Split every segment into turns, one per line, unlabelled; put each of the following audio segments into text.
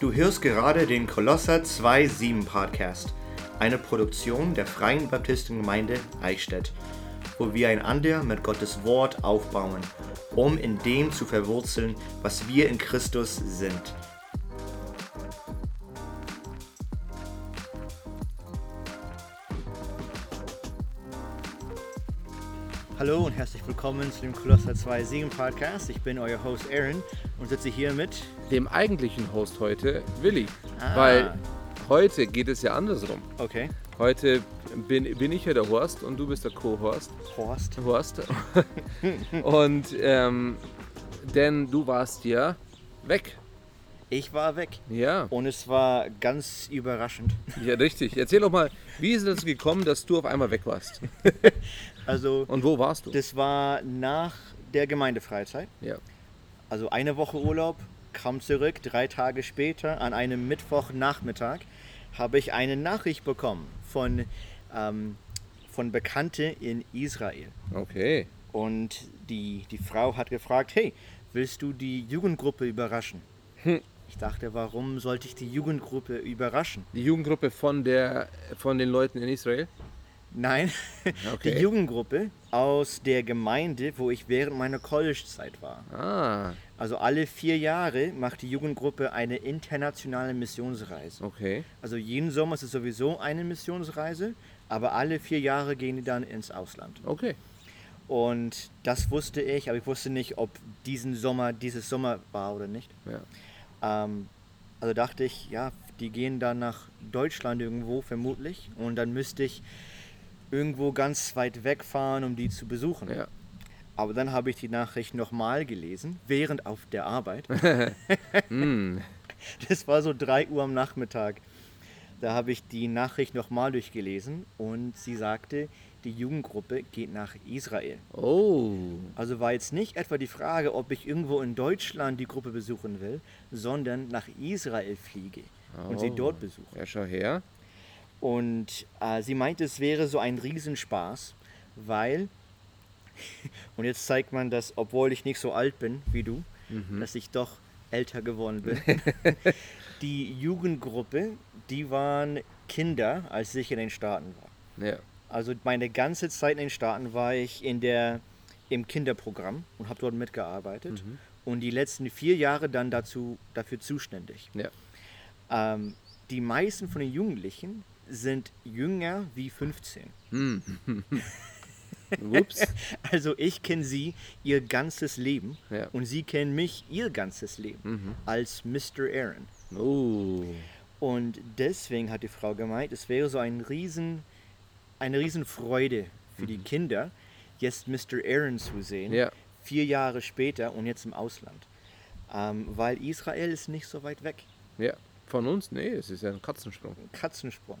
Du hörst gerade den Kolosser 2.7 Podcast, eine Produktion der Freien Baptistengemeinde Eichstätt, wo wir einander mit Gottes Wort aufbauen, um in dem zu verwurzeln, was wir in Christus sind. Hallo und herzlich willkommen zu dem Kolosser 2.7 Podcast. Ich bin euer Host Aaron und sitze hier mit
dem eigentlichen Host heute, Willi.
Ah.
Weil heute geht es ja andersrum.
Okay.
Heute bin, bin ich ja der Horst und du bist der Co-Horst.
Horst.
Horst. und ähm, denn du warst ja weg.
Ich war weg
Ja,
und es war ganz überraschend.
ja, richtig. Erzähl doch mal, wie ist es gekommen, dass du auf einmal weg warst?
Also
Und wo warst du?
das war nach der Gemeindefreizeit.
Ja.
Also eine Woche Urlaub, kam zurück, drei Tage später, an einem Mittwochnachmittag, habe ich eine Nachricht bekommen von, ähm, von Bekannte in Israel.
Okay.
Und die, die Frau hat gefragt, hey, willst du die Jugendgruppe überraschen?
Hm.
Ich dachte, warum sollte ich die Jugendgruppe überraschen?
Die Jugendgruppe von, der, von den Leuten in Israel?
Nein,
Okay.
die Jugendgruppe aus der Gemeinde, wo ich während meiner Collegezeit war.
Ah,
Also alle vier Jahre macht die Jugendgruppe eine internationale Missionsreise.
okay.
Also jeden Sommer ist es sowieso eine Missionsreise, aber alle vier Jahre gehen die dann ins Ausland.
Okay.
Und das wusste ich, aber ich wusste nicht, ob diesen Sommer dieses Sommer war oder nicht.
Ja.
Ähm, also dachte ich, ja, die gehen dann nach Deutschland irgendwo vermutlich und dann müsste ich irgendwo ganz weit wegfahren, um die zu besuchen.
Ja.
Aber dann habe ich die Nachricht nochmal gelesen, während auf der Arbeit.
Mm.
Das war so 3 Uhr am Nachmittag. Da habe ich die Nachricht nochmal durchgelesen und sie sagte, die Jugendgruppe geht nach Israel.
Oh.
Also war jetzt nicht etwa die Frage, ob ich irgendwo in Deutschland die Gruppe besuchen will, sondern nach Israel fliege und sie
Oh.
dort besuche.
Ja, schau her.
Und äh, sie meinte, es wäre so ein Riesenspaß, weil, und jetzt zeigt man das, obwohl ich nicht so alt bin wie du, dass ich doch älter geworden bin. die Jugendgruppe, die waren Kinder, als ich in den Staaten war.
Ja.
Also meine ganze Zeit in den Staaten war ich in der, im Kinderprogramm und habe dort mitgearbeitet. Und die letzten vier Jahre dann dazu, dafür zuständig.
Ja.
Ähm, die meisten von den Jugendlichen sind jünger wie 15.
Hm. Ups.
Also ich kenne sie ihr ganzes Leben
Ja.
und sie kennen mich ihr ganzes Leben als Mr. Aaron.
Oh.
Und deswegen hat die Frau gemeint, es wäre so ein riesen, eine riesen Freude für die Kinder, jetzt Mr. Aaron zu sehen,
Ja.
vier Jahre später und jetzt im Ausland. Ähm, weil Israel ist nicht so weit weg.
Ja. Von uns? Nee, es ist ja ein Katzensprung.
Katzensprung.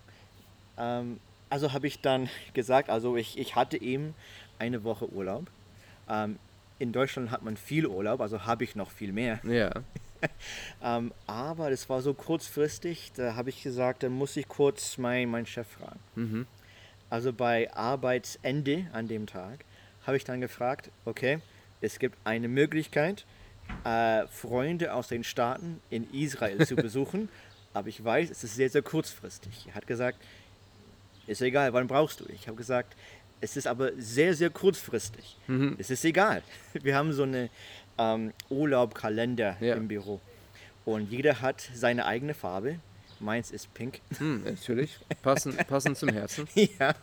Ähm, also habe ich dann gesagt, also ich, ich hatte eben eine Woche Urlaub. Ähm, in Deutschland hat man viel Urlaub, also habe ich noch viel mehr.
Ja.
Ähm, aber das war so kurzfristig, da habe ich gesagt, da muss ich kurz meinen mein Chef fragen.
Mhm.
Also bei Arbeitsende an dem Tag habe ich dann gefragt, okay, es gibt eine Möglichkeit, äh, Freunde aus den Staaten in Israel zu besuchen, aber ich weiß, es ist sehr, sehr kurzfristig. Er hat gesagt, ist egal, wann brauchst du? Ich habe gesagt, es ist aber sehr, sehr kurzfristig. Es ist egal. Wir haben so eine ähm, Urlaubkalender
Ja.
im Büro und jeder hat seine eigene Farbe. Meins ist pink.
Hm, natürlich. Passend, passend zum Herzen.
Ja,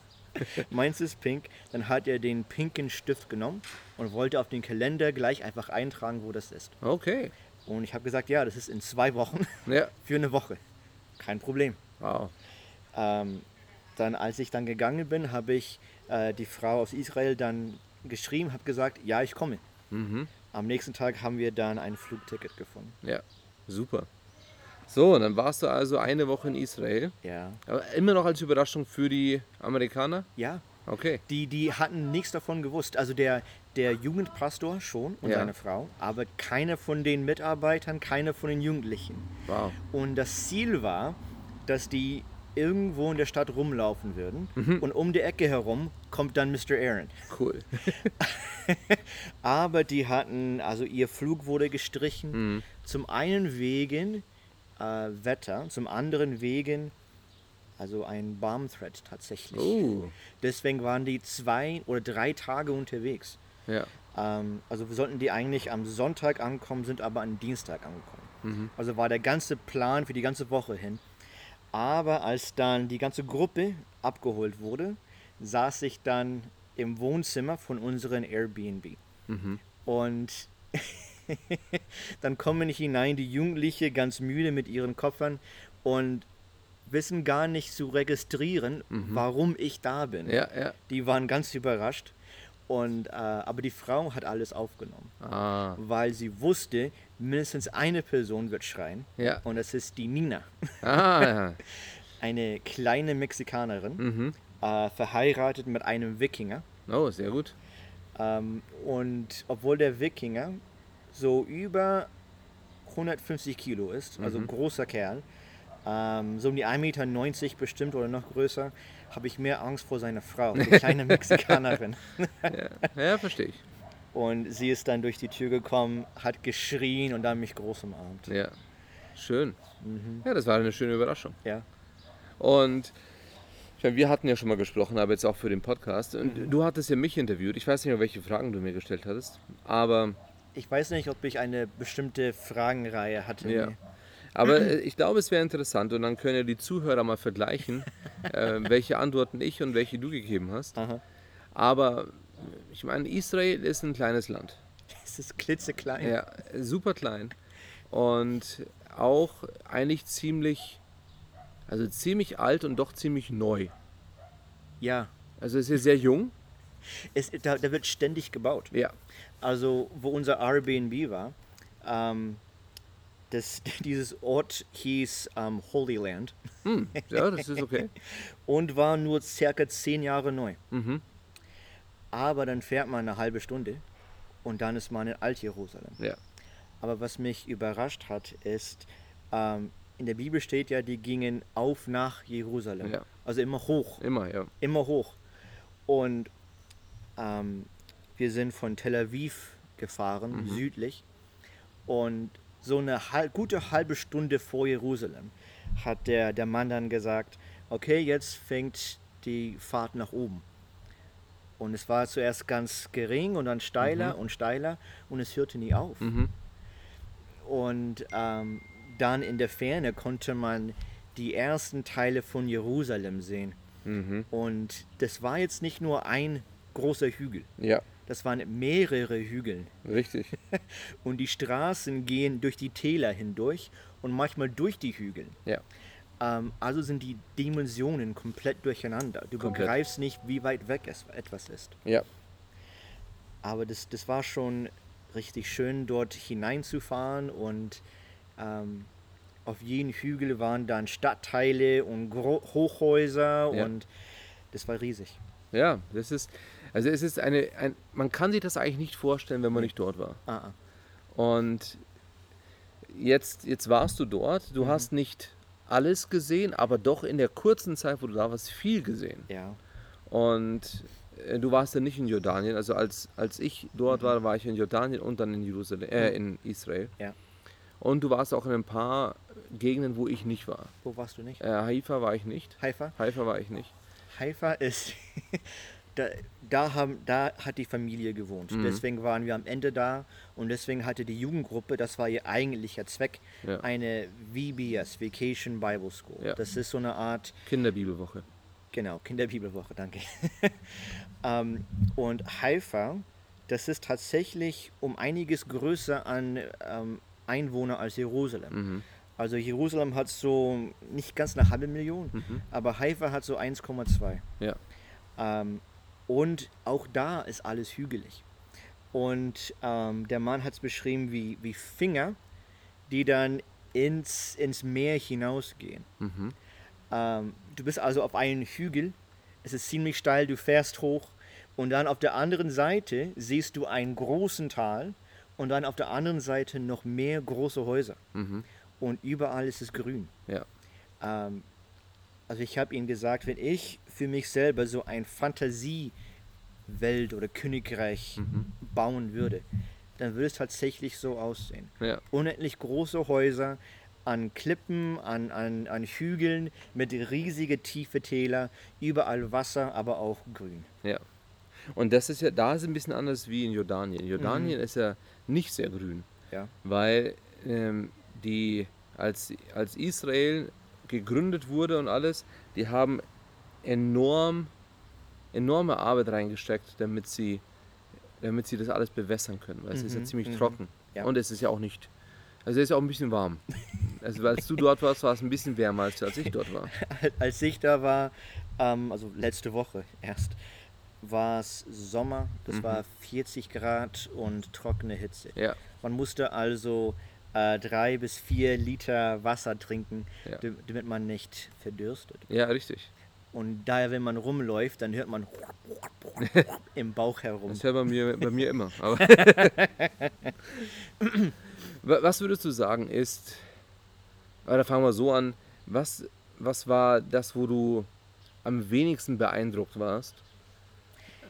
meins ist pink. Dann hat er den pinken Stift genommen und wollte auf den Kalender gleich einfach eintragen, wo das ist.
Okay.
Und ich habe gesagt, ja, das ist in zwei Wochen
Ja.
für eine Woche. Kein Problem.
Wow.
Ähm, dann, als ich dann gegangen bin, habe ich äh, die Frau aus Israel dann geschrieben, habe gesagt, ja, ich komme.
Mhm.
Am nächsten Tag haben wir dann ein Flugticket gefunden.
Ja. Super. So, dann warst du also eine Woche in Israel.
Ja.
Aber immer noch als Überraschung für die Amerikaner?
Ja,
Okay.
Die, die hatten nichts davon gewusst. Also der, der Jugendpastor schon und
Ja.
seine Frau, aber keiner von den Mitarbeitern, keiner von den Jugendlichen.
Wow.
Und das Ziel war, dass die irgendwo in der Stadt rumlaufen würden und um die Ecke herum kommt dann Mr. Aaron.
Cool.
Aber die hatten, also ihr Flug wurde gestrichen. Zum einen wegen äh, Wetter, zum anderen wegen, also ein Bomb Threat tatsächlich.
Oh,
Deswegen waren die zwei oder drei Tage unterwegs.
ja.
Ähm, also wir sollten die eigentlich am Sonntag ankommen, sind aber am Dienstag angekommen. Also war der ganze Plan für die ganze Woche hin. Aber als dann die ganze Gruppe abgeholt wurde, saß ich dann im Wohnzimmer von unseren Airbnb. Und dann kommen hinein die Jugendliche ganz müde mit ihren Koffern und wissen gar nicht zu registrieren, warum ich da bin.
Ja, ja.
Die waren ganz überrascht. Und, äh, aber die Frau hat alles aufgenommen,
Ah,
weil sie wusste, mindestens eine Person wird schreien.
Ja.
Und das ist die Nina,
ah, ja.
eine kleine Mexikanerin,
Mhm.
äh, verheiratet mit einem Wikinger.
Oh, sehr gut.
Ähm, und obwohl der Wikinger so über 150 Kilo ist, also ein großer Kerl, ähm, so um die 1,90 Meter bestimmt oder noch größer, habe ich mehr Angst vor seiner Frau, die kleine Mexikanerin.
Ja, ja verstehe ich.
Und sie ist dann durch die Tür gekommen, hat geschrien und dann mich groß umarmt.
Ja, schön. Ja, das war eine schöne Überraschung.
Ja.
Und ich meine, wir hatten ja schon mal gesprochen, aber jetzt auch für den Podcast. Und du hattest ja mich interviewt. Ich weiß nicht mehr, welche Fragen du mir gestellt hattest. Aber,
Ich weiß nicht, ob ich eine bestimmte Fragenreihe hatte.
ja.
Nee.
Aber äh, ich glaube, es wäre interessant und dann können ja die Zuhörer mal vergleichen, äh, welche Antworten ich und welche du gegeben hast.
Aha.
Aber ich meine, Israel ist ein kleines Land.
Es ist klitzeklein.
Ja, super klein. Und auch eigentlich ziemlich, also ziemlich alt und doch ziemlich neu.
ja.
Also es ist sehr jung.
Es, da, da wird ständig gebaut.
Ja.
Also, wo unser Airbnb war, ähm, das, dieses Ort hieß ähm, Holy Land
Hm, ja, das ist okay.
und war nur circa zehn Jahre neu.
Mhm.
Aber dann fährt man eine halbe Stunde und dann ist man in Alt-Jerusalem.
Ja.
Aber was mich überrascht hat, ist, ähm, in der Bibel steht ja, die gingen auf nach Jerusalem.
Ja.
Also immer hoch,
Immer, ja.
immer hoch. Und ähm, wir sind von Tel Aviv gefahren,
Mhm.
südlich. Und so eine hal gute halbe Stunde vor Jerusalem hat der, der Mann dann gesagt, okay, jetzt fängt die Fahrt nach oben. Und es war zuerst ganz gering und dann steiler und steiler und es hörte nie auf.
Mhm.
Und ähm, dann in der Ferne konnte man die ersten Teile von Jerusalem sehen.
Mhm.
Und das war jetzt nicht nur ein großer Hügel,
Ja,
das waren mehrere Hügel.
richtig.
Und die Straßen gehen durch die Täler hindurch und manchmal durch die Hügel.
Ja.
Ähm, also sind die Dimensionen komplett durcheinander. Du
Komplett.
begreifst nicht, wie weit weg es etwas ist.
Ja.
Aber das, das war schon richtig schön, dort hineinzufahren und ähm, auf jedem Hügel waren dann Stadtteile und Hochhäuser
Ja.
und das war riesig.
Ja, das ist, also es ist eine, ein, man kann sich das eigentlich nicht vorstellen, wenn man nicht dort war.
Ah, ah.
Und jetzt, jetzt warst du dort, du hast nicht alles gesehen, aber doch in der kurzen Zeit, wo du da warst, viel gesehen.
Ja,
Und äh, du warst ja nicht in Jordanien, also als, als ich dort war, war ich in Jordanien und dann in Jerusalem, äh, in Israel.
ja.
Und du warst auch in ein paar Gegenden, wo ich nicht war.
Wo warst du nicht?
Äh, Haifa war ich nicht.
Haifa?
Haifa war ich nicht.
Haifa ist, da, da, haben, da hat die Familie gewohnt.
Mhm.
Deswegen waren wir am Ende da und deswegen hatte die Jugendgruppe, das war ihr eigentlicher Zweck,
Ja.
eine VBS, Vacation Bible School.
Ja.
Das ist so eine Art
Kinderbibelwoche.
Genau, Kinderbibelwoche, danke. ähm, und Haifa, das ist tatsächlich um einiges größer an ähm, Einwohner als Jerusalem.
Mhm.
Also Jerusalem hat so nicht ganz eine halbe Million, aber Haifa hat so 1,2.
Ja.
Ähm, und auch da ist alles hügelig. Und ähm, der Mann hat es beschrieben wie, wie Finger, die dann ins, ins Meer hinausgehen.
Mhm.
Ähm, du bist also auf einem Hügel, es ist ziemlich steil, du fährst hoch und dann auf der anderen Seite siehst du einen großen Tal und dann auf der anderen Seite noch mehr große Häuser.
Mhm.
Und überall ist es grün.
Ja.
Ähm, also ich habe ihnen gesagt, wenn ich für mich selber so ein Fantasiewelt oder Königreich bauen würde, dann würde es tatsächlich so aussehen.
Ja.
Unendlich große Häuser, an Klippen, an, an, an Hügeln mit riesige tiefe Täler, überall Wasser, aber auch grün.
Ja. Und das ist ja, da ist ein bisschen anders wie in Jordanien. Jordanien ist ja nicht sehr grün,
Ja.
weil ähm, die, als, als Israel gegründet wurde und alles, die haben enorm, enorme Arbeit reingesteckt, damit sie, damit sie das alles bewässern können, weil es ist ja
Mhm,
ziemlich
mhm.
trocken.
Ja.
Und es ist ja auch nicht, also es ist ja auch ein bisschen warm. Also als du dort warst, war es ein bisschen wärmer, als, als ich dort war.
Als ich da war, ähm, also letzte Woche erst, war es Sommer, das war 40 Grad und trockene Hitze.
Ja,
Man musste also äh, drei bis vier Liter Wasser trinken,
Ja.
dam- damit man nicht verdürstet.
ja, richtig.
Und daher, wenn man rumläuft, dann hört man im Bauch herum.
Das ist ja bei mir, bei mir immer. Was würdest du sagen ist, oder fangen wir so an, was, was war das, wo du am wenigsten beeindruckt warst?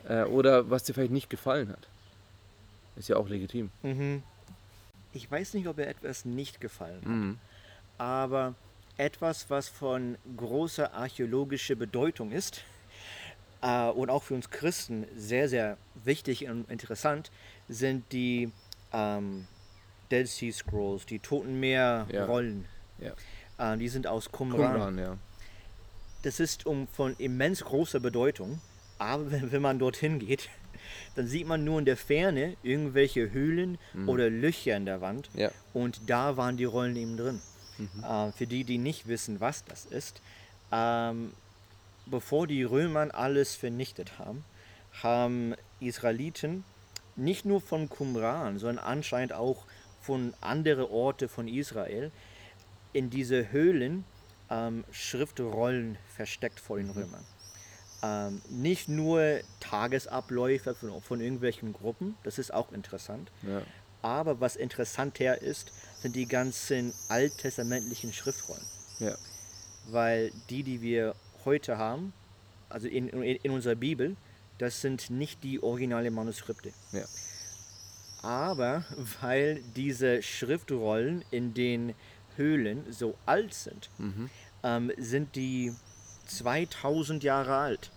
Äh, oder was dir vielleicht nicht gefallen hat? Ist ja auch legitim.
Mhm. Ich weiß nicht, ob mir etwas nicht gefallen hat,
Mhm.
aber etwas, was von großer archäologischer Bedeutung ist äh, und auch für uns Christen sehr, sehr wichtig und interessant, sind die ähm, Dead Sea Scrolls, die Toten Meer-Rollen.
Ja.
Äh, die sind aus Qumran.
Qumran, ja.
Das ist um von immens großer Bedeutung, aber wenn, wenn man dorthin geht, dann sieht man nur in der Ferne irgendwelche Höhlen oder Löcher in der Wand
Ja.
und da waren die Rollen eben drin. Äh, für die, die nicht wissen, was das ist, ähm, bevor die Römer alles vernichtet haben, haben Israeliten nicht nur von Qumran, sondern anscheinend auch von anderen Orten von Israel in diese Höhlen ähm, Schriftrollen versteckt vor den Römern. Ähm, nicht nur Tagesabläufe von, von irgendwelchen Gruppen, das ist auch interessant,
ja.
aber was interessanter ist, sind die ganzen alttestamentlichen Schriftrollen.
ja.
Weil die, die wir heute haben, also in, in, in unserer Bibel, das sind nicht die originalen Manuskripte.
ja.
Aber weil diese Schriftrollen in den Höhlen so alt sind,
Mhm.
ähm, sind die 2000 Jahre alt.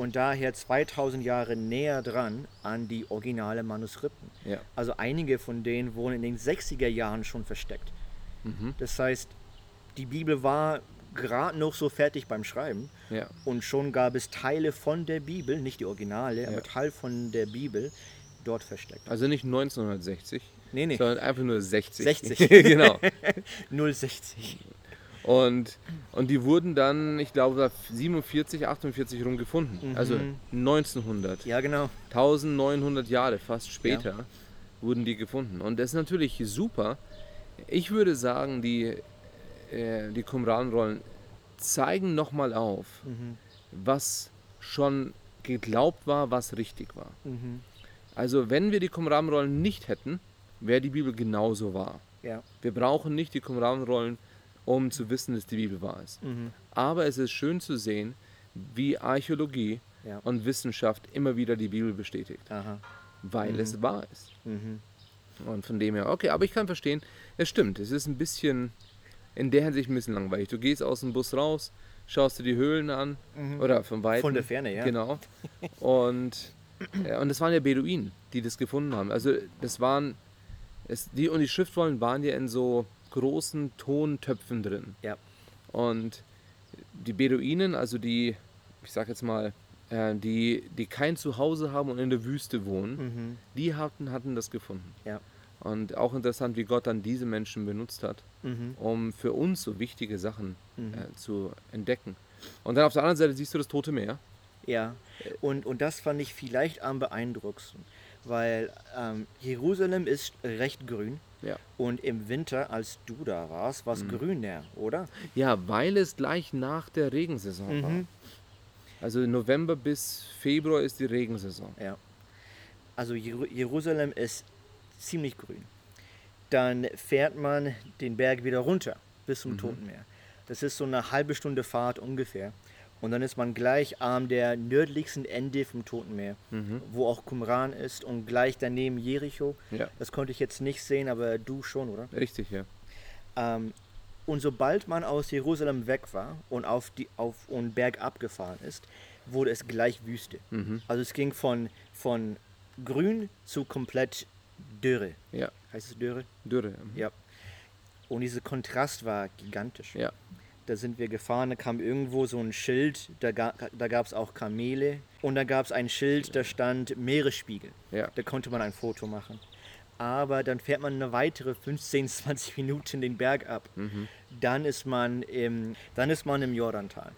Und daher 2000 Jahre näher dran an die originalen Manuskripten.
Ja.
Also einige von denen wurden in den 60er Jahren schon versteckt.
Mhm.
Das heißt, die Bibel war gerade noch so fertig beim Schreiben
ja.
und schon gab es Teile von der Bibel, nicht die Originale,
Ja.
aber Teil von der Bibel dort versteckt.
Also nicht 1960,
Nee, nee,
sondern einfach nur 60.
60.
genau.
060.
Und, und die wurden dann, ich glaube, 47, 48 rum gefunden. Also
Mhm.
1900.
Ja, genau.
1900 Jahre fast später wurden die gefunden. Und das ist natürlich super. Ich würde sagen, die, äh, die Qumran-Rollen zeigen nochmal auf,
Mhm.
was schon geglaubt war, was richtig war.
Mhm.
Also wenn wir die Qumran-Rollen nicht hätten, wäre die Bibel genauso wahr.
Ja.
Wir brauchen nicht die Qumran-Rollen, um zu wissen, dass die Bibel wahr ist.
Mhm.
Aber es ist schön zu sehen, wie Archäologie
Ja.
und Wissenschaft immer wieder die Bibel bestätigt,
Aha.
weil es wahr ist.
Mhm.
Und von dem her, okay, aber ich kann verstehen, es stimmt, es ist ein bisschen, in der Hinsicht ein bisschen langweilig. Du gehst aus dem Bus raus, schaust dir die Höhlen an, oder von weitem.
Von der Ferne, ja.
Genau. Und, äh, und das waren ja Beduinen, die das gefunden haben. Also das waren, es, die, und die Schriftrollen waren ja in so großen Tontöpfen drin.
Ja.
Und die Beduinen, also die, ich sag jetzt mal, äh, die, die kein Zuhause haben und in der Wüste wohnen,
Mhm.
die hatten, hatten das gefunden.
Ja.
Und auch interessant, wie Gott dann diese Menschen benutzt hat,
Mhm.
um für uns so wichtige Sachen
Mhm.
äh, zu entdecken. Und dann auf der anderen Seite siehst du das Tote Meer.
Ja, und, und das fand ich vielleicht am beeindruckendsten, weil ähm, Jerusalem ist recht grün
Ja.
und im Winter, als du da warst, war es
Mhm.
grüner, oder?
Ja, weil es gleich nach der Regensaison war.
Mhm.
Also November bis Februar ist die Regensaison.
Ja. Also Jeru Jerusalem ist ziemlich grün. Dann fährt man den Berg wieder runter bis zum Toten Meer. Das ist so eine halbe Stunde Fahrt ungefähr. Und dann ist man gleich am der nördlichsten Ende vom Toten Meer,
Mhm.
wo auch Qumran ist und gleich daneben Jericho.
Ja,
Das konnte ich jetzt nicht sehen, aber du schon, oder?
richtig, ja.
Ähm, und sobald man aus Jerusalem weg war und auf die auf und bergab gefahren ist, wurde es gleich Wüste.
Mhm.
Also es ging von, von grün zu komplett Dürre.
Ja,
Heißt es Dürre?
Dürre.
Ja. Und dieser Kontrast war gigantisch.
Ja.
Da sind wir gefahren, da kam irgendwo so ein Schild, da, ga, da gab es auch Kamele. Und da gab es ein Schild, da stand Meeresspiegel.
Ja.
Da konnte man ein Foto machen. Aber dann fährt man eine weitere 15, 20 Minuten den Berg ab. Dann, ist man im, dann ist man im Jordantal.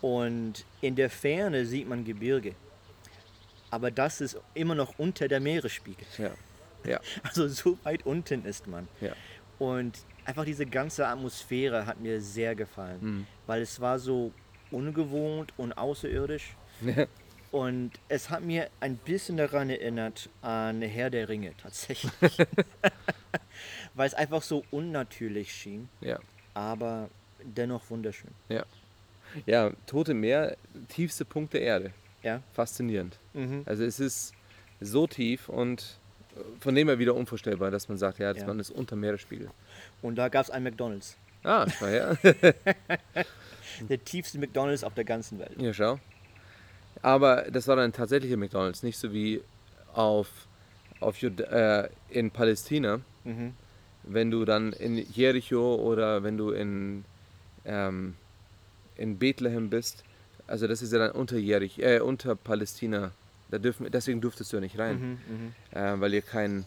Und in der Ferne sieht man Gebirge. Aber das ist immer noch unter der Meeresspiegel.
Ja. Ja.
Also so weit unten ist man.
Ja.
Und einfach diese ganze Atmosphäre hat mir sehr gefallen,
Mhm.
weil es war so ungewohnt und außerirdisch. Und es hat mir ein bisschen daran erinnert an Herr der Ringe tatsächlich. weil es einfach so unnatürlich schien,
ja.
aber dennoch wunderschön.
Ja. Ja, Tote Meer, tiefste Punkt der Erde.
Ja.
Faszinierend.
Mhm.
Also es ist so tief und von dem her wieder unvorstellbar, dass man sagt, ja, das
Ja.
Land ist unter Meeresspiegel.
Und da gab es ein McDonald's.
Ah, schau her.
Der tiefste McDonald's auf der ganzen Welt.
ja, schau. Aber das war dann tatsächlicher McDonalds, nicht so wie auf, auf äh, in Palästina,
Mhm.
wenn du dann in Jericho oder wenn du in, ähm, in Bethlehem bist. Also das ist ja dann unter, Jerich, äh, unter Palästina. Da dürfen, deswegen durftest du ja nicht rein.
Mhm,
äh, weil ihr keinen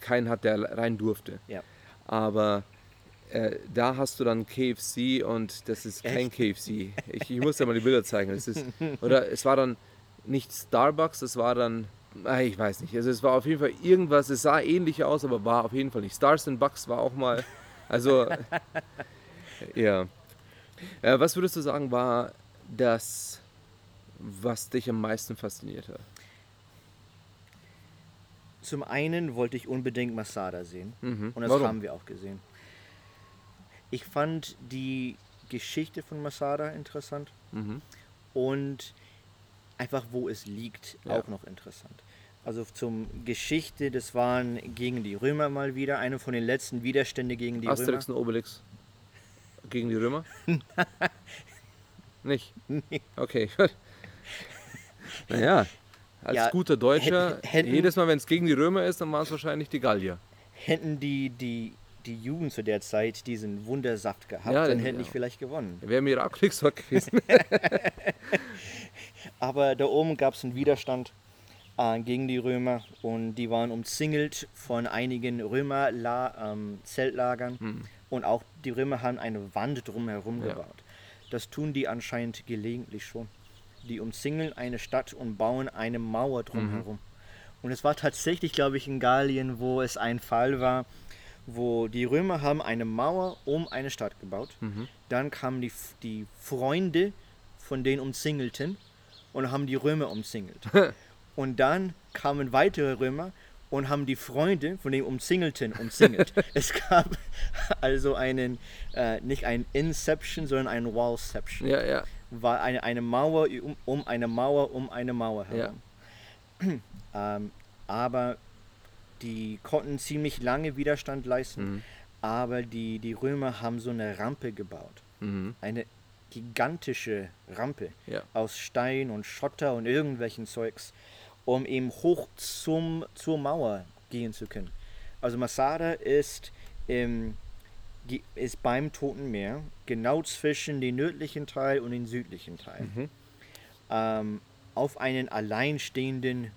keinen hat, der rein durfte.
Ja.
Aber äh, da hast du dann KFC und das ist kein KFC. Ich, ich muss dir mal die Bilder zeigen. Es ist, oder es war dann nicht Starbucks, es war dann, ah, ich weiß nicht. Also es war auf jeden Fall irgendwas, es sah ähnlich aus, aber war auf jeden Fall nicht. Stars and Bucks war auch mal, also ja. Äh, was würdest du sagen, war das, was dich am meisten fasziniert hat?
Zum einen wollte ich unbedingt Masada sehen.
Mhm.
Und das
Warum?
haben wir auch gesehen. Ich fand die Geschichte von Masada interessant
Mhm.
und einfach wo es liegt
Ja.
auch noch interessant. Also zum Geschichte, das waren gegen die Römer mal wieder, eine von den letzten Widerstände gegen die
Asterix und Obelix gegen die Römer? Nicht?
Nee.
Okay, gut. Naja, als
Ja,
guter Deutscher,
hätten-
jedes Mal, wenn es gegen die Römer ist, dann waren es wahrscheinlich die Gallier.
Hätten die, die, die Juden zu der Zeit diesen Wundersaft gehabt,
Ja,
dann hätten
ja.
vielleicht gewonnen.
Wäre mir auch Kriegswort gewesen.
Aber da oben gab es einen Widerstand äh, gegen die Römer und die waren umzingelt von einigen Römer-Zeltlagern und auch die Römer haben eine Wand drumherum
Ja.
gebaut. Das tun die anscheinend gelegentlich schon. Die umzingeln eine Stadt und bauen eine Mauer drumherum. Und es war tatsächlich, glaube ich, in Gallien, wo es ein Fall war, wo die Römer haben eine Mauer um eine Stadt gebaut. Dann kamen die, die Freunde von den Umzingelten und haben die Römer umzingelt. und dann kamen weitere Römer und haben die Freunde von den Umzingelten umzingelt. es gab also einen, äh, nicht ein Inception, sondern ein Wallception.
ja, ja.
War eine, eine Mauer um, um eine Mauer um eine Mauer
Ja.
herum. Ähm, aber die konnten ziemlich lange Widerstand leisten.
Mhm.
Aber die, die Römer haben so eine Rampe gebaut.
Mhm.
Eine gigantische Rampe
Ja.
aus Stein und Schotter und irgendwelchen Zeugs, um eben hoch zum, zur Mauer gehen zu können. Also Masada ist, im, ist beim Toten Meer, genau zwischen den nördlichen Teil und den südlichen Teil,
Mhm.
ähm, auf einen alleinstehenden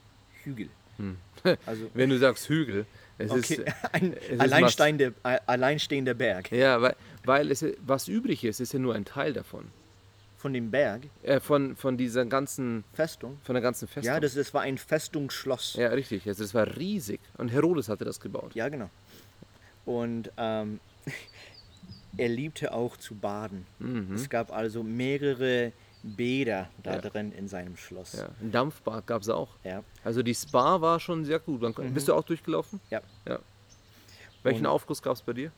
Hügel.
Hm.
Also
Wenn du sagst Hügel, es
okay,
ist.
ein
es
alleinstehender, alleinstehender Berg.
Ja, weil, weil es, was übrig ist, ist ja nur ein Teil davon.
Von dem Berg,
Äh, von, von dieser ganzen,
Festung.
von der ganzen Festung.
Ja, das, das war ein Festungsschloss.
ja, richtig. Also das war riesig. Und Herodes hatte das gebaut.
Ja, genau. Und ähm, er liebte auch zu baden.
Mhm.
Es gab also mehrere Bäder da
Ja.
drin in seinem Schloss.
Ja, ein Dampfbad gab es auch.
Ja.
Also die Spa war schon sehr gut. Dann, Bist du auch durchgelaufen?
Ja.
ja. Welchen
Und-
Aufguss gab es bei dir?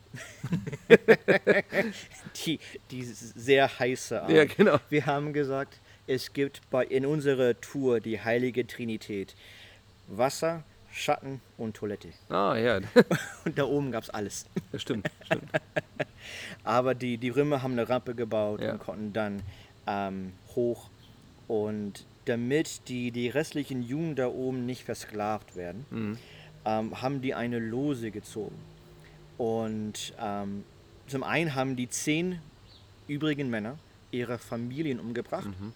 Die, die sehr heiße Art.
Ja, genau.
Wir haben gesagt, es gibt bei, in unserer Tour die heilige Trinität. Wasser, Schatten und Toilette.
Ah, ja,
Und da oben gab es alles.
das stimmt. stimmt.
Aber die, die Römer haben eine Rampe gebaut
Ja.
und konnten dann ähm, hoch. Und damit die, die restlichen Juden da oben nicht versklavt werden,
Mhm.
ähm, haben die eine Lose gezogen. Und ähm, zum einen haben die zehn übrigen Männer ihre Familien umgebracht
Mhm.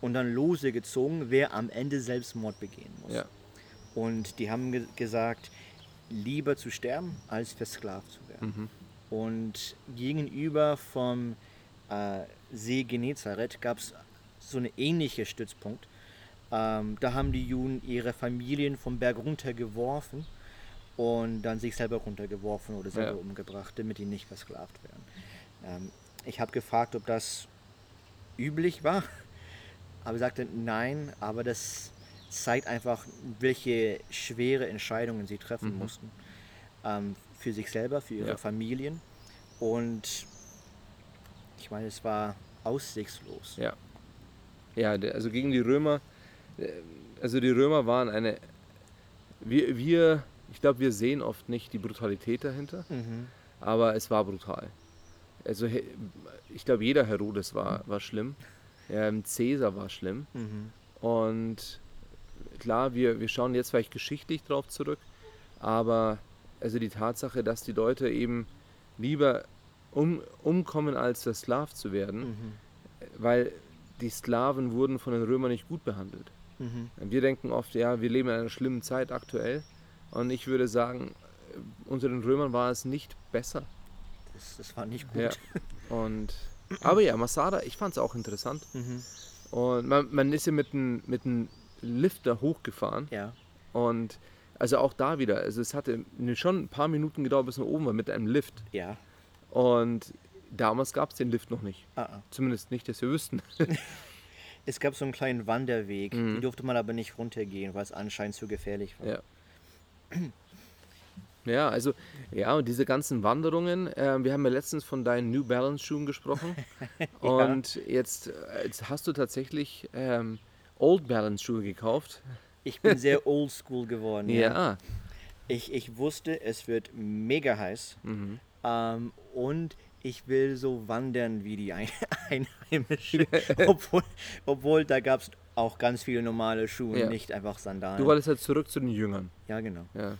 und dann Lose gezogen, wer am Ende Selbstmord begehen muss.
Ja.
Und die haben ge gesagt, lieber zu sterben, als versklavt zu werden.
Mhm.
Und gegenüber vom äh, See Genezareth gab es so eine ähnliche Stützpunkt. Ähm, da haben die Juden ihre Familien vom Berg runtergeworfen und dann sich selber runtergeworfen oder selber
Ja.
umgebracht, damit die nicht versklavt werden. Ähm, ich habe gefragt, ob das üblich war, aber er sagte nein, aber das zeigt einfach, welche schwere Entscheidungen sie treffen
Mhm.
mussten. Ähm, für sich selber, für ihre
Ja.
Familien. Und ich meine, es war aussichtslos.
Ja. Ja, also gegen die Römer, äh, also die Römer waren eine, wir, wir ich glaube, wir sehen oft nicht die Brutalität dahinter,
Mhm.
aber es war brutal. Also ich glaube, jeder Herodes war, war schlimm, ähm, Cäsar war schlimm
Mhm.
und klar, wir, wir schauen jetzt vielleicht geschichtlich drauf zurück, aber also die Tatsache, dass die Leute eben lieber um, umkommen, als versklavt zu werden,
Mhm.
weil die Sklaven wurden von den Römern nicht gut behandelt.
Mhm.
Wir denken oft, ja, wir leben in einer schlimmen Zeit aktuell. Und ich würde sagen, äh, unter den Römern war es nicht besser.
Das, das war nicht gut.
Ja. Und, aber ja, Masada, ich fand es auch interessant.
Mhm.
Und man, man ist ja mit einem mit Lifter hochgefahren.
Ja.
Und also auch da wieder, also es hatte schon ein paar Minuten gedauert, bis man oben war mit einem Lift.
Ja.
Und damals gab es den Lift noch nicht.
Ah, ah.
Zumindest nicht, dass wir wüssten.
Es gab so einen kleinen Wanderweg,
Mhm.
die durfte man aber nicht runtergehen, weil es anscheinend zu gefährlich war.
Ja. Ja, also, ja, und diese ganzen Wanderungen, äh, wir haben ja letztens von deinen New Balance Schuhen gesprochen. Und jetzt, äh, jetzt hast du tatsächlich ähm, Old Balance Schuhe gekauft.
Ich bin sehr oldschool geworden.
Ja.
Ich, ich wusste, es wird mega heiß.
Mhm.
Ähm, und ich will so wandern wie die Ein Einheimischen. obwohl, obwohl da gab es auch ganz viele normale Schuhe,
Ja.
nicht einfach Sandalen.
Du wolltest halt zurück zu den Jüngern.
ja, genau.
Ja.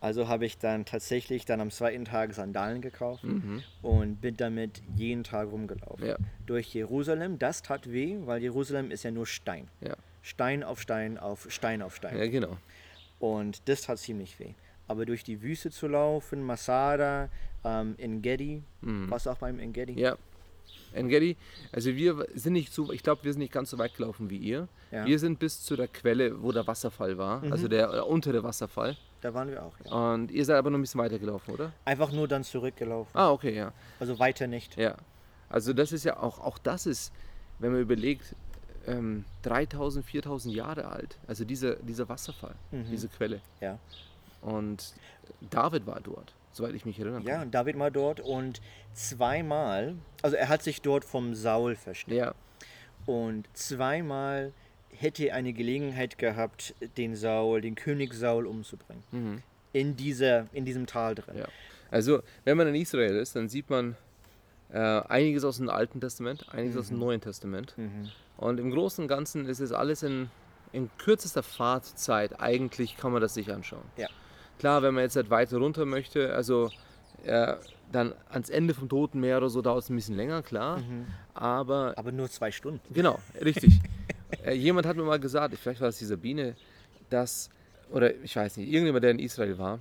Also habe ich dann tatsächlich dann am zweiten Tag Sandalen gekauft
Mhm.
und bin damit jeden Tag rumgelaufen.
Ja.
Durch Jerusalem. Das tat weh, weil Jerusalem ist ja nur Stein.
Ja.
Stein auf Stein auf Stein auf Stein.
ja, genau.
Und das tat ziemlich weh. Aber durch die Wüste zu laufen, Masada, ähm, Engedi, warst du auch beim Engedi?
Mhm. Ja. Engedi, also wir sind nicht so, ich glaube, wir sind nicht ganz so weit gelaufen wie ihr.
Ja.
Wir sind bis zu der Quelle, wo der Wasserfall war, also der äh, untere Wasserfall.
Da waren wir auch, ja.
Und ihr seid aber noch ein bisschen weiter gelaufen, oder?
Einfach nur dann zurückgelaufen.
Ah, okay, ja.
Also weiter nicht.
Ja, also das ist ja auch, auch das ist, wenn man überlegt, ähm, 3000, 4000 Jahre alt. Also dieser, dieser Wasserfall, diese Quelle.
Ja.
Und David war dort, soweit ich mich erinnern
Ja, David war dort und zweimal, also er hat sich dort vom Saul versteckt.
Ja,
Und zweimal hätte er eine Gelegenheit gehabt, den Saul, den König Saul umzubringen. In, dieser, in diesem Tal drin.
ja. Also, wenn man in Israel ist, dann sieht man äh, einiges aus dem Alten Testament, einiges aus dem Neuen Testament. Und im Großen und Ganzen ist es alles in, in kürzester Fahrtzeit, eigentlich kann man das sich anschauen.
Ja.
Klar, wenn man jetzt halt weiter runter möchte, also äh, dann ans Ende vom Toten Meer oder so dauert es ein bisschen länger, klar. Aber
Aber nur zwei Stunden.
genau, richtig. äh, jemand hat mir mal gesagt, vielleicht war es die Sabine, dass, oder ich weiß nicht, irgendjemand, der in Israel war,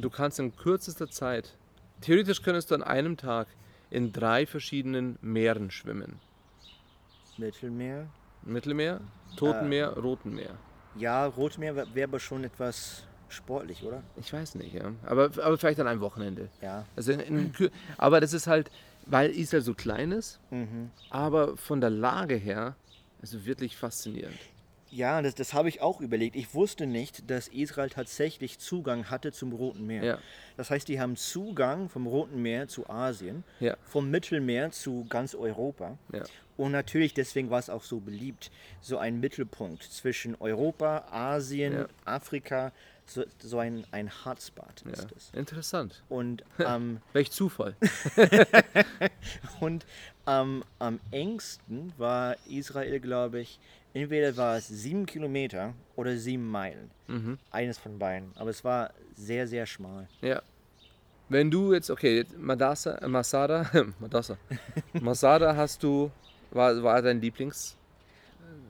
du kannst in kürzester Zeit, theoretisch könntest du an einem Tag in drei verschiedenen Meeren schwimmen.
Mittelmeer.
Mittelmeer, Totenmeer, Roten Meer.
Ja, Rotmeer wäre wär aber schon etwas sportlich, oder?
Ich weiß nicht, ja. Aber, aber vielleicht an einem Wochenende.
Ja.
Also in, in, aber das ist halt, weil Israel so klein ist,
Mhm.
aber von der Lage her, also wirklich faszinierend.
Ja, das, das habe ich auch überlegt. Ich wusste nicht, dass Israel tatsächlich Zugang hatte zum Roten Meer.
Ja.
Das heißt, die haben Zugang vom Roten Meer zu Asien,
Ja.
vom Mittelmeer zu ganz Europa.
Ja.
Und natürlich, deswegen war es auch so beliebt, so ein Mittelpunkt zwischen Europa, Asien. Afrika, so, so ein, ein Hotspot
Ja.
ist es.
Interessant.
Und ähm,
Welch Zufall.
Und ähm, am engsten war Israel, glaube ich, entweder war es sieben Kilometer oder sieben Meilen. Eines von beiden. Aber es war sehr, sehr schmal.
Ja. Wenn du jetzt, okay, jetzt Madassa, äh, Masada, Madassa, Masada hast du, war, war dein Lieblings,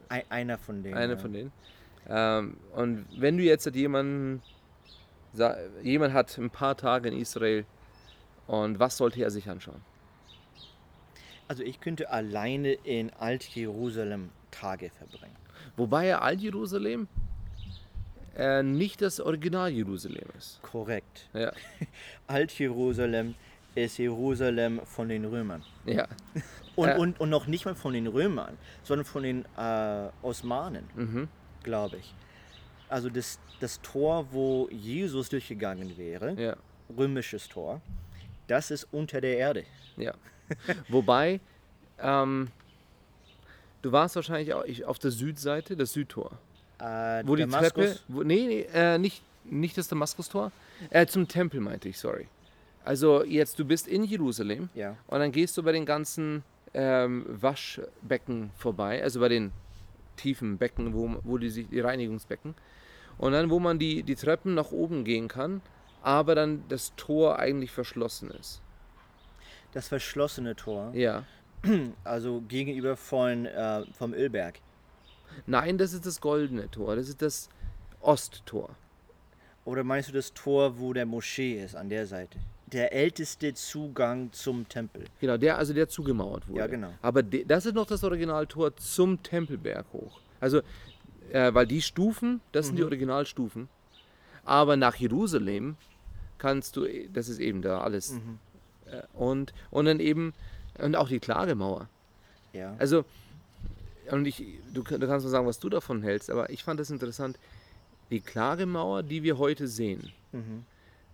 Ei- einer von denen.
eine
ja.
von denen. Ähm, und wenn du jetzt jemanden, jemand hat ein paar Tage in Israel und was sollte er sich anschauen?
Also ich könnte alleine in Alt-Jerusalem Tage verbringen.
Wobei ja Alt-Jerusalem äh, nicht das Original Jerusalem ist.
Korrekt.
Ja,
Alt-Jerusalem ist Jerusalem von den Römern.
ja,
Und,
Äh.
und, und noch nicht mal von den Römern, sondern von den äh, Osmanen,
mhm.
Glaube ich. Also das, das Tor, wo Jesus durchgegangen wäre,
ja,
römisches Tor, das ist unter der Erde.
ja. Wobei, ähm, du warst wahrscheinlich auch ich- auf der Südseite, das Südtor.
Äh,
Wo die
Damaskus,
Treppe, wo, nee, nee äh, nicht, nicht das Damaskustor, äh, zum Tempel meinte ich, sorry. Also jetzt, du bist in Jerusalem
Ja.
und dann gehst du bei den ganzen ähm, Waschbecken vorbei, also bei den tiefen Becken, wo, wo die, sich- die Reinigungsbecken. Und dann, wo man die, die Treppen nach oben gehen kann, aber dann das Tor eigentlich verschlossen ist.
Das verschlossene Tor,
Ja.
also gegenüber von, äh, vom Ölberg.
Nein, das ist das goldene Tor, das ist das Osttor.
Oder meinst du das Tor, wo der Moschee ist, an der Seite? Der älteste Zugang zum Tempel.
Genau, der, also der zugemauert wurde.
Ja, genau.
Aber de, das ist noch das Originaltor zum Tempelberg hoch. Also, äh, weil die Stufen, das
Mhm.
sind die Originalstufen. Aber nach Jerusalem kannst du, das ist eben da alles.
Mhm.
Äh, und, und dann eben, und auch die Klagemauer.
Ja.
Also, und ich, du, du kannst mir sagen, was du davon hältst, aber ich fand das interessant. Die Klagemauer, die wir heute sehen,
Mhm.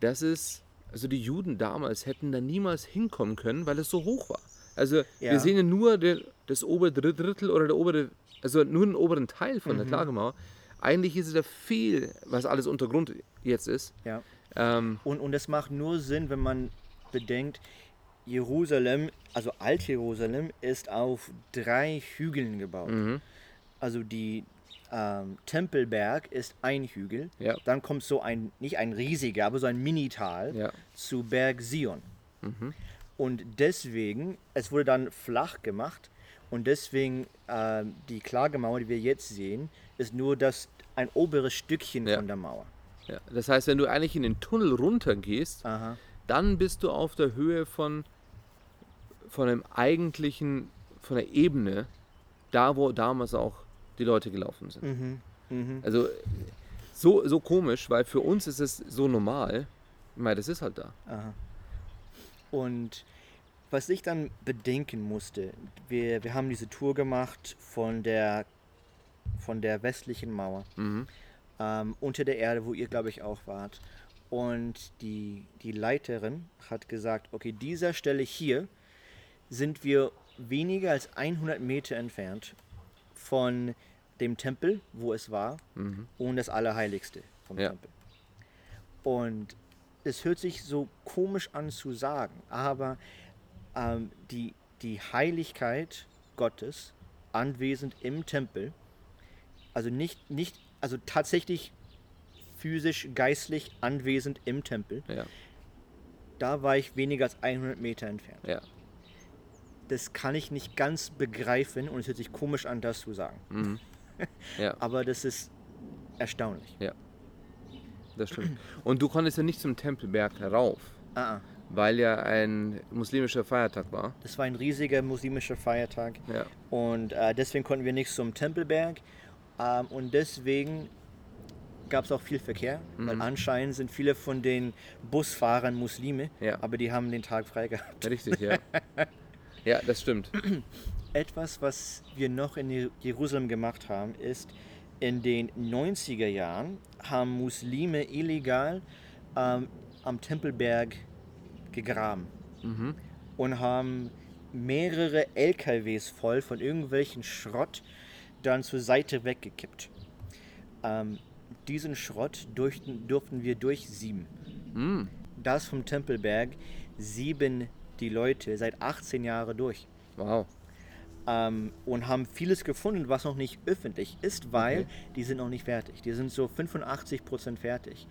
das ist, also die Juden damals hätten da niemals hinkommen können, weil es so hoch war. Also
Ja.
wir sehen ja nur der, das obere Drittel oder der obere, also nur den oberen Teil von der Klagemauer. Eigentlich ist es da viel, was alles Untergrund jetzt ist.
ja.
Ähm,
Und, und das macht nur Sinn, wenn man bedenkt, Jerusalem, also Alt-Jerusalem, ist auf drei Hügeln gebaut.
mhm.
Also die ähm, Tempelberg ist ein Hügel.
Ja.
Dann kommt so ein, nicht ein riesiger, aber so ein Minital
Ja.
zu Berg Sion.
Mhm.
Und deswegen, es wurde dann flach gemacht und deswegen ähm, die Klagemauer, die wir jetzt sehen, ist nur das ein oberes Stückchen
Ja.
von der Mauer.
Ja. Das heißt, wenn du eigentlich in den Tunnel runtergehst,
Aha.
dann bist du auf der Höhe von, von einem eigentlichen, von der Ebene, da wo damals auch die Leute gelaufen sind.
Mhm. Mhm.
Also so, so komisch, weil für uns ist es so normal. Ich meine, das ist halt da.
Aha. Und was ich dann bedenken musste, wir, wir haben diese Tour gemacht von der, von der westlichen Mauer
Mhm.
ähm, unter der Erde, wo ihr, glaube ich, auch wart. Und die, die Leiterin hat gesagt, okay, dieser Stelle hier sind wir weniger als 100 Meter entfernt von dem Tempel, wo es war,
Mhm.
und das Allerheiligste vom
Ja.
Tempel. Und es hört sich so komisch an zu sagen, aber ähm, die, die Heiligkeit Gottes anwesend im Tempel, also nicht, nicht, also tatsächlich physisch, geistlich anwesend im Tempel,
Ja,
da war ich weniger als 100 Meter entfernt.
ja.
Das kann ich nicht ganz begreifen und es hört sich komisch an, das zu sagen.
Mhm. Ja,
Aber das ist erstaunlich.
das stimmt. Und du konntest ja nicht zum Tempelberg herauf,
Ah, ah.
weil ja ein muslimischer Feiertag war.
Das war ein riesiger muslimischer Feiertag.
Ja,
Und äh, deswegen konnten wir nicht zum Tempelberg. Ähm, und deswegen gab es auch viel Verkehr, weil
Mhm.
anscheinend sind viele von den Busfahrern Muslime,
Ja.
aber die haben den Tag frei gehabt.
richtig, ja. Ja, das stimmt.
Etwas, was wir noch in Jer- Jerusalem gemacht haben, ist, in den 90er Jahren haben Muslime illegal ähm, am Tempelberg gegraben
Mhm.
und haben mehrere LKWs voll von irgendwelchen Schrott dann zur Seite weggekippt. Ähm, diesen Schrott durften, durften wir durchsieben.
Hm.
Das vom Tempelberg sieben die Leute seit 18 Jahren durch.
Wow.
Ähm, und haben vieles gefunden, was noch nicht öffentlich ist, weil
Okay.
die sind noch nicht fertig. Die sind so 85% fertig.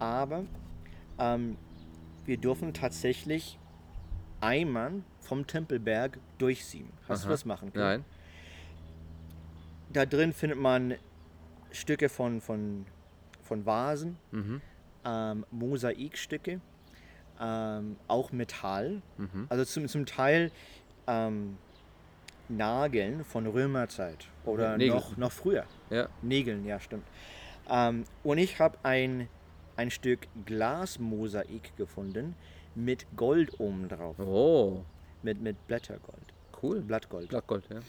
Aber ähm, wir dürfen tatsächlich einmal vom Tempelberg durchziehen. Hast du
Aha.
das machen können?
Nein.
Da drin findet man Stücke von, von, von Vasen,
Mhm.
ähm, Mosaikstücke, ähm, auch Metall.
Mhm.
Also zum, zum Teil ähm, Nageln von Römerzeit oder
Ja,
noch, noch früher.
Ja.
Nägeln, ja, stimmt. Ähm, und ich habe ein, ein Stück Glasmosaik gefunden mit Gold oben drauf,
Oh,
mit, mit Blättergold,
cool.
Blattgold.
Blattgold, ja.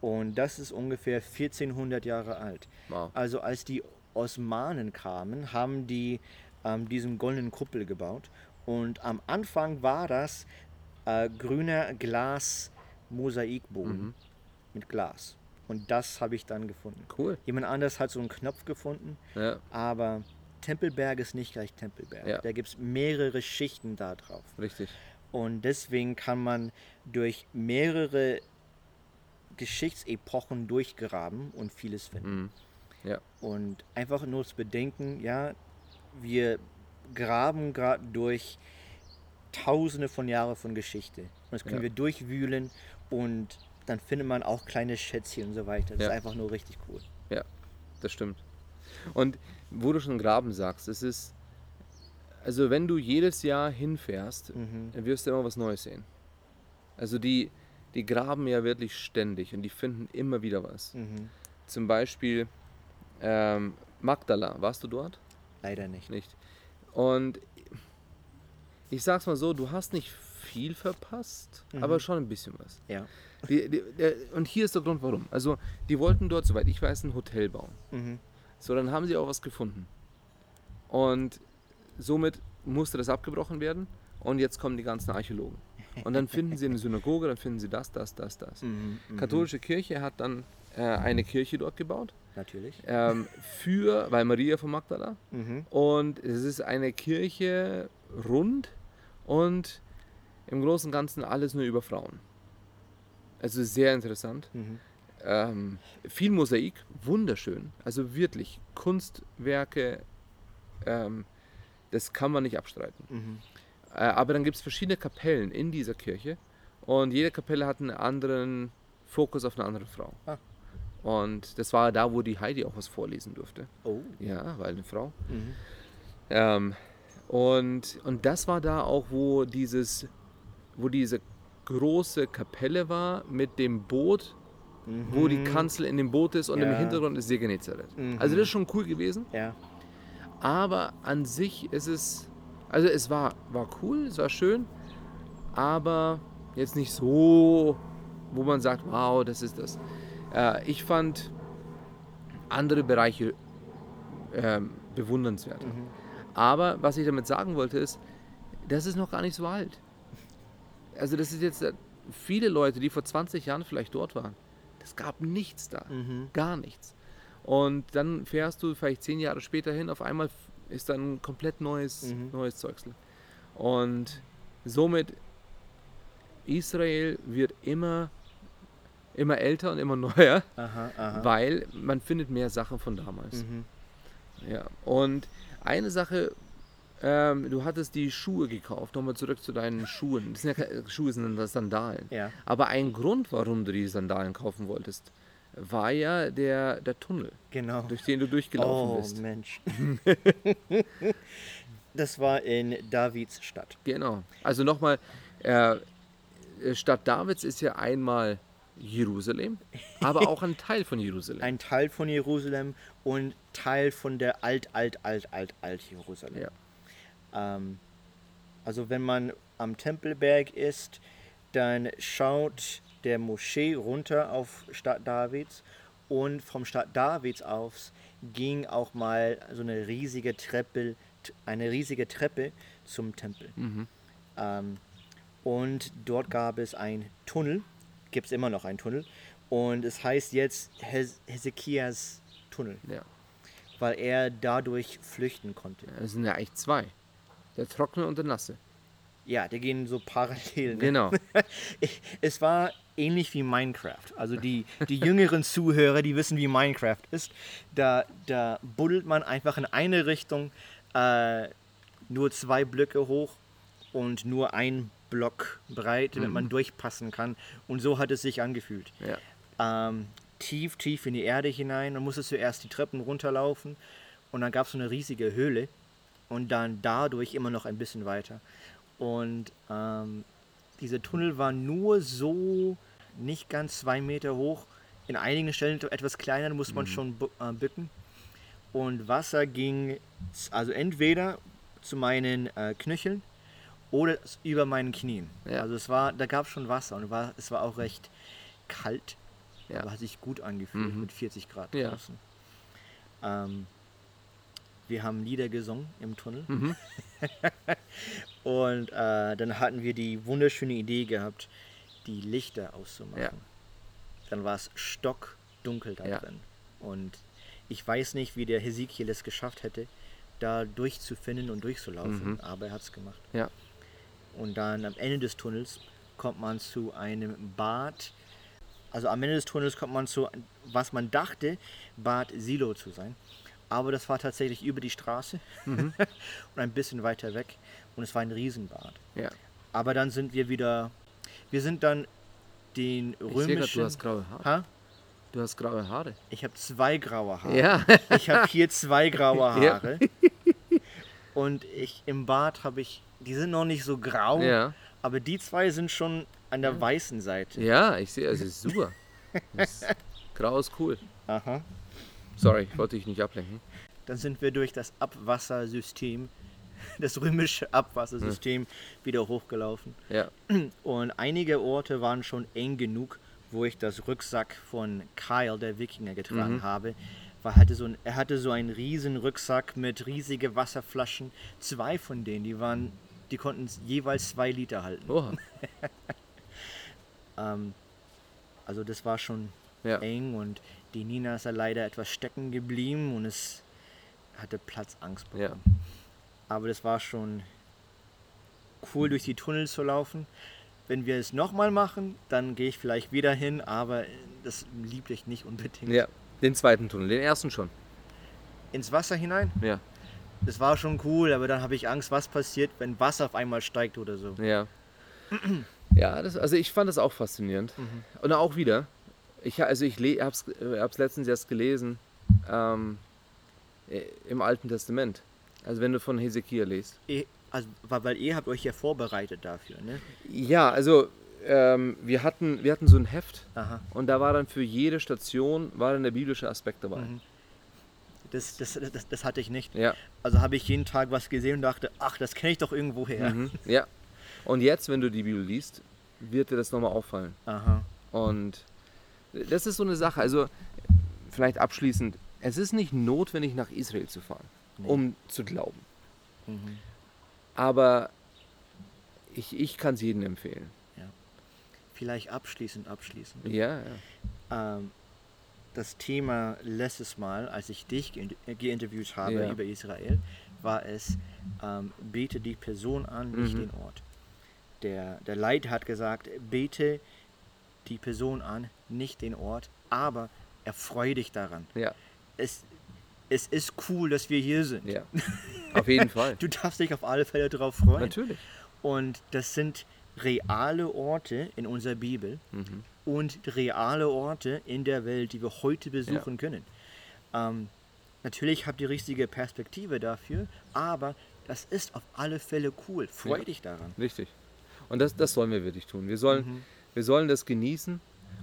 Und das ist ungefähr 1400 Jahre alt.
Wow.
Also als die Osmanen kamen, haben die ähm, diesen goldenen Kuppel gebaut. Und am Anfang war das äh, grüner Glas-Mosaikboden
Mhm.
mit Glas. Und das habe ich dann gefunden.
Cool.
Jemand anders hat so einen Knopf gefunden,
Ja,
aber Tempelberg ist nicht gleich Tempelberg.
Ja.
Da gibt es mehrere Schichten da drauf.
richtig.
Und deswegen kann man durch mehrere Geschichtsepochen durchgraben und vieles finden.
Mhm. Ja.
Und einfach nur zu bedenken, ja, wir graben gerade durch tausende von Jahren von Geschichte. Und das können
Ja.
wir durchwühlen und dann findet man auch kleine Schätzchen und so weiter. Das
Ja.
ist einfach nur richtig cool.
Das stimmt. Und wo du schon Graben sagst, es ist, also wenn du jedes Jahr hinfährst,
Mhm.
dann wirst du immer was Neues sehen. Also die, die graben ja wirklich ständig und die finden immer wieder was.
Mhm.
Zum Beispiel ähm, Magdala, warst du dort?
Leider nicht.
Nicht. Und ich sag's mal so, du hast nicht viel verpasst,
Mhm.
aber schon ein bisschen was.
Ja.
Die, die, der, und hier ist der Grund, warum. Also, die wollten dort, soweit ich weiß, ein Hotel bauen.
Mhm.
So, dann haben sie auch was gefunden. Und somit musste das abgebrochen werden. Und jetzt kommen die ganzen Archäologen. Und dann finden sie eine Synagoge, dann finden sie das, das, das, das.
Mhm. Mhm.
Katholische Kirche hat dann äh, eine Kirche dort gebaut.
Natürlich.
Ähm, für, weil Maria von Magdala.
Mhm.
Und es ist eine Kirche rund und im Großen und Ganzen alles nur über Frauen. Also sehr interessant.
Mhm.
Ähm, viel Mosaik, wunderschön. Also wirklich Kunstwerke, ähm, das kann man nicht abstreiten.
Mhm.
Äh, aber dann gibt es verschiedene Kapellen in dieser Kirche und jede Kapelle hat einen anderen Fokus auf eine andere Frau.
Ah.
Und das war da, wo die Heidi auch was vorlesen durfte.
Oh.
Ja, weil eine Frau.
Mhm.
Ähm, und, und das war da auch, wo dieses, wo diese große Kapelle war mit dem Boot, wo die Kanzel in dem Boot ist und im
Mhm. Ja.
Hintergrund ist See Genezareth.
Mhm.
Also das ist schon cool gewesen,
Ja.
aber an sich ist es, also es war, war cool, es war schön, aber jetzt nicht so, wo man sagt, wow, das ist das. Äh, ich fand andere Bereiche ähm, bewundernswert.
Mhm.
Aber was ich damit sagen wollte ist, das ist noch gar nicht so alt. Also das ist jetzt äh, viele Leute, die vor 20 Jahren vielleicht dort waren. Es gab nichts da,
Mhm.
gar nichts. Und dann fährst du vielleicht zehn Jahre später hin, auf einmal ist dann ein komplett neues,
Mhm.
neues Zeugsel. Und somit, Israel wird immer, immer älter und immer neuer,
Aha, aha.
weil man findet mehr Sachen von damals.
Mhm.
Ja, und eine Sache, ähm, du hattest die Schuhe gekauft, nochmal zurück zu deinen Schuhen. Das sind ja keine Schuhe, sind das Sandalen.
Ja.
Aber ein Grund, warum du die Sandalen kaufen wolltest, war ja der, der Tunnel,
Genau.
durch den du durchgelaufen
oh,
bist.
Mensch. das war in Davids Stadt.
Genau. Also nochmal, äh, Stadt Davids ist ja einmal Jerusalem, aber auch ein Teil von Jerusalem.
Ein Teil von Jerusalem und Teil von der alt, alt, alt, alt, alt Jerusalem.
Ja.
Ähm, also wenn man am Tempelberg ist, dann schaut der Moschee runter auf Stadt Davids und vom Stadt Davids aus ging auch mal so eine riesige Treppe, eine riesige Treppe zum Tempel.
Mhm.
Ähm, und dort gab es einen Tunnel, gibt es immer noch einen Tunnel und es heißt jetzt Hes Hesekias Tunnel.
Ja.
weil er dadurch flüchten konnte.
Es sind ja eigentlich zwei. Der trockene und der nasse.
Ja, die gehen so parallel. Ne?
Genau.
Ich- Es war ähnlich wie Minecraft. Also die, die jüngeren Zuhörer, die wissen, wie Minecraft ist. Da, da buddelt man einfach in eine Richtung äh, nur zwei Blöcke hoch und nur ein Block breit, damit man durchpassen kann. Und so hat es sich angefühlt.
Ja.
Ähm, tief, tief in die Erde hinein. Man musste zuerst die Treppen runterlaufen und dann gab es so eine riesige Höhle und dann dadurch immer noch ein bisschen weiter. Und ähm, diese Tunnel waren nur so nicht ganz zwei Meter hoch. In einigen Stellen etwas kleiner, muss man schon bu- äh, bücken. Und Wasser ging also entweder zu meinen äh, Knöcheln oder über meinen Knien.
Ja.
Also es war, da gab es schon Wasser und war, es war auch recht kalt.
Ja.
Aber hat sich gut angefühlt
Mhm.
mit 40 Grad
Ja.
draußen. Ähm, wir haben Lieder gesungen im Tunnel.
Mhm.
Und äh, dann hatten wir die wunderschöne Idee gehabt, die Lichter auszumachen.
Ja.
Dann war es stockdunkel da
Ja.
drin. Und ich weiß nicht, wie der Hesekiel es geschafft hätte, da durchzufinden und durchzulaufen,
Mhm.
aber er hat es gemacht.
Ja.
Und dann am Ende des Tunnels kommt man zu einem Bad. Also am Ende des Tunnels kommt man zu, was man dachte, Bad Silo zu sein. Aber das war tatsächlich über die Straße
Mhm.
und ein bisschen weiter weg. Und es war ein Riesenbad.
Ja.
Aber dann sind wir wieder, wir sind dann den
Ich sehe grad,
römischen...
du hast graue Haare.
Ha?
Du hast graue Haare.
Ich habe zwei graue Haare.
Ja.
Ich habe hier zwei graue
Ja.
Haare. Und ich im Bad habe ich, die sind noch nicht so grau,
Ja.
aber die zwei sind schon an der weißen Seite.
Ja, ich sehe, es ist super. Das Grau ist cool.
Aha.
Sorry, ich wollte dich nicht ablenken.
Dann sind wir durch das Abwassersystem, das römische Abwassersystem, wieder hochgelaufen.
Ja.
Und einige Orte waren schon eng genug, wo ich das Rucksack von Kyle, der Wikinger, getragen
Mhm.
habe. Weil er hatte, so ein, er hatte so einen riesen Rucksack mit riesige Wasserflaschen. Zwei von denen, die waren, die konnten jeweils zwei Liter halten.
Oha.
Ähm, also das war schon
Ja.
eng und die Nina ist ja leider etwas stecken geblieben und es hatte Platzangst
Ja.
bekommen. Aber das war schon cool, durch die Tunnel zu laufen. Wenn wir es nochmal machen, dann gehe ich vielleicht wieder hin, aber das liebe ich nicht unbedingt.
Ja. Den zweiten Tunnel, den ersten schon.
Ins Wasser hinein,
Ja.
das war schon cool, aber dann habe ich Angst, was passiert, wenn Wasser auf einmal steigt oder so.
Ja. Ja, das, also ich fand das auch faszinierend. Und auch wieder, ich, also ich habe es äh, letztens erst gelesen, ähm, äh, im Alten Testament. Also wenn du von Hesekiel liest.
Eh, Also, weil, weil ihr habt euch ja vorbereitet dafür, ne?
Ja, also ähm, wir, hatten, wir hatten so ein Heft
Aha.
und da war dann für jede Station war dann der biblische Aspekt dabei.
Mhm. Das, das, das, das hatte ich nicht.
Ja.
Also habe ich jeden Tag was gesehen und dachte, ach, das kenne ich doch irgendwo her.
Mhm. ja. Und jetzt, wenn du die Bibel liest, wird dir das nochmal auffallen.
Aha.
Und das ist so eine Sache. Also, vielleicht abschließend: Es ist nicht notwendig, nach Israel zu fahren,
Nee.
um zu glauben.
Mhm.
Aber ich, ich kann es jedem empfehlen.
Vielleicht abschließend, abschließend.
Ja, ja.
Ähm, das Thema letztes Mal, als ich dich äh, geinterviewt habe
Ja.
über Israel, war es, ähm, bete die Person an, nicht
Mhm.
den Ort. Der, der Leiter hat gesagt, bete die Person an, nicht den Ort, aber erfreue dich daran.
Ja,
Es, es ist cool, dass wir hier sind.
ja. Auf jeden Fall.
Du darfst dich auf alle Fälle darauf freuen.
Natürlich.
Und das sind reale Orte in unserer Bibel
Mhm.
und reale Orte in der Welt, die wir heute besuchen können. Ähm, natürlich habt ihr richtige Perspektive dafür, aber das ist auf alle Fälle cool. Freu
Ja.
dich daran.
Richtig. Und das, das sollen wir wirklich tun. Wir sollen,
Mhm.
Wir sollen das genießen.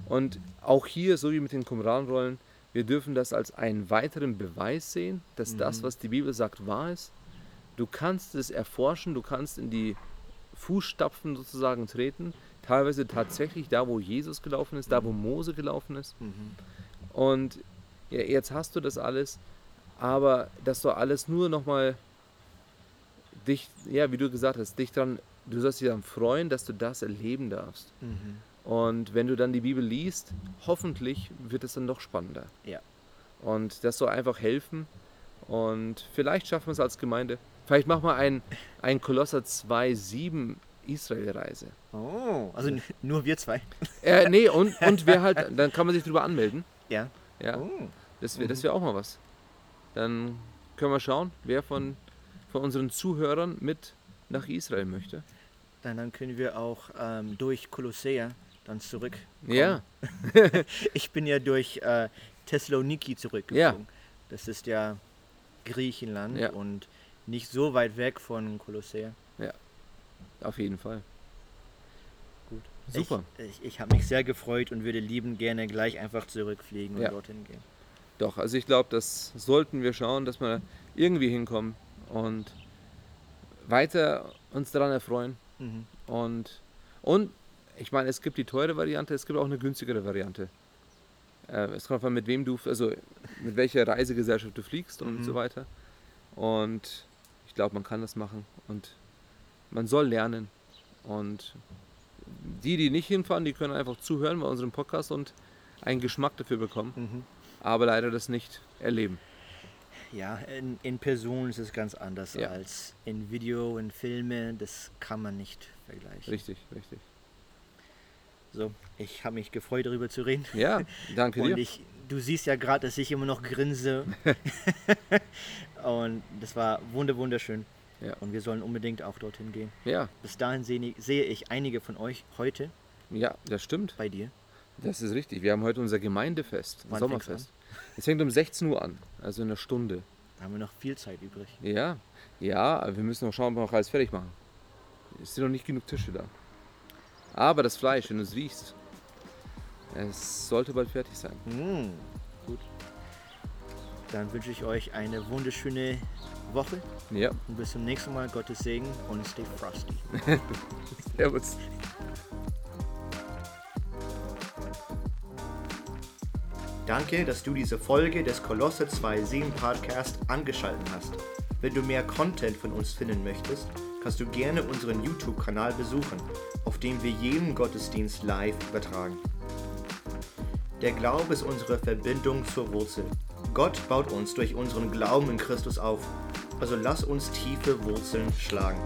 Und auch hier, so wie mit den Qumran-Rollen, wir dürfen das als einen weiteren Beweis sehen, dass das,
Mhm.
was die Bibel sagt, wahr ist. Du kannst es erforschen, du kannst in die Fußstapfen sozusagen treten. Teilweise tatsächlich da, wo Jesus gelaufen ist, da, wo Mose gelaufen ist.
Mhm.
Und jetzt hast du das alles, aber das soll alles nur nochmal dich, ja, wie du gesagt hast, dich dran, du sollst dich daran freuen, dass du das erleben darfst.
Mhm.
Und wenn du dann die Bibel liest, hoffentlich wird es dann noch spannender.
Ja.
Und das soll einfach helfen. Und vielleicht schaffen wir es als Gemeinde. Vielleicht machen wir ein, ein Kolosser 2,7 Israel-Reise.
Oh, also nur wir zwei.
Äh, nee, und, und wer halt, dann kann man sich drüber anmelden.
Ja.
Ja,
Oh.
das wäre das wär auch mal was. Dann können wir schauen, wer von, von unseren Zuhörern mit nach Israel möchte.
Dann, dann können wir auch ähm, durch Kolossea dann zurück.
Ja,
Ich bin ja durch äh, Thessaloniki zurückgeflogen. Das ist ja Griechenland
Ja.
und nicht so weit weg von Kolossea.
auf jeden Fall.
Gut.
Super.
Ich, ich, ich habe mich sehr gefreut und würde lieben gerne gleich einfach zurückfliegen und
Ja.
dorthin gehen.
Doch, also ich glaube, das sollten wir schauen, dass wir irgendwie hinkommen und weiter uns daran erfreuen.
Mhm.
Und, und ich meine, es gibt die teure Variante, es gibt auch eine günstigere Variante. Äh, es kommt davon, mit wem du, also mit welcher Reisegesellschaft du fliegst und
Mhm.
so weiter. Und ich glaube, man kann das machen und man soll lernen. Und die, die nicht hinfahren, die können einfach zuhören bei unserem Podcast und einen Geschmack dafür bekommen,
Mhm.
aber leider das nicht erleben.
Ja, in, in Person ist es ganz anders
Ja.
als in Video, in Filme. Das kann man nicht vergleichen.
Richtig, richtig.
So, ich habe mich gefreut, darüber zu reden.
Ja, danke
Und
dir.
ich, du siehst ja gerade, dass ich immer noch grinse. und das war wunder wunderschön.
Ja.
Und wir sollen unbedingt auch dorthin gehen.
Ja,
Bis dahin sehe, sehe ich einige von euch heute
ja, das stimmt.
bei dir.
Das ist richtig. Wir haben heute unser Gemeindefest,
Wann
Sommerfest. Es fängt um 16 Uhr an, also in einer Stunde.
Da haben wir noch viel Zeit übrig.
Ja, ja, aber wir müssen noch schauen, ob wir noch alles fertig machen. Es sind noch nicht genug Tische da. Aber das Fleisch, wenn du es riechst, es sollte bald fertig sein.
Mm, gut. Dann wünsche ich euch eine wunderschöne Woche
Ja,
und bis zum nächsten Mal. Gottes Segen und stay frosty.
servus.
Danke, dass du diese Folge des Kolosse 2.7 Podcast angeschaltet hast. Wenn du mehr Content von uns finden möchtest, kannst du gerne unseren YouTube-Kanal besuchen, auf dem wir jeden Gottesdienst live übertragen. Der Glaube ist unsere Verbindung zur Wurzel. Gott baut uns durch unseren Glauben in Christus auf. Also lass uns tiefe Wurzeln schlagen.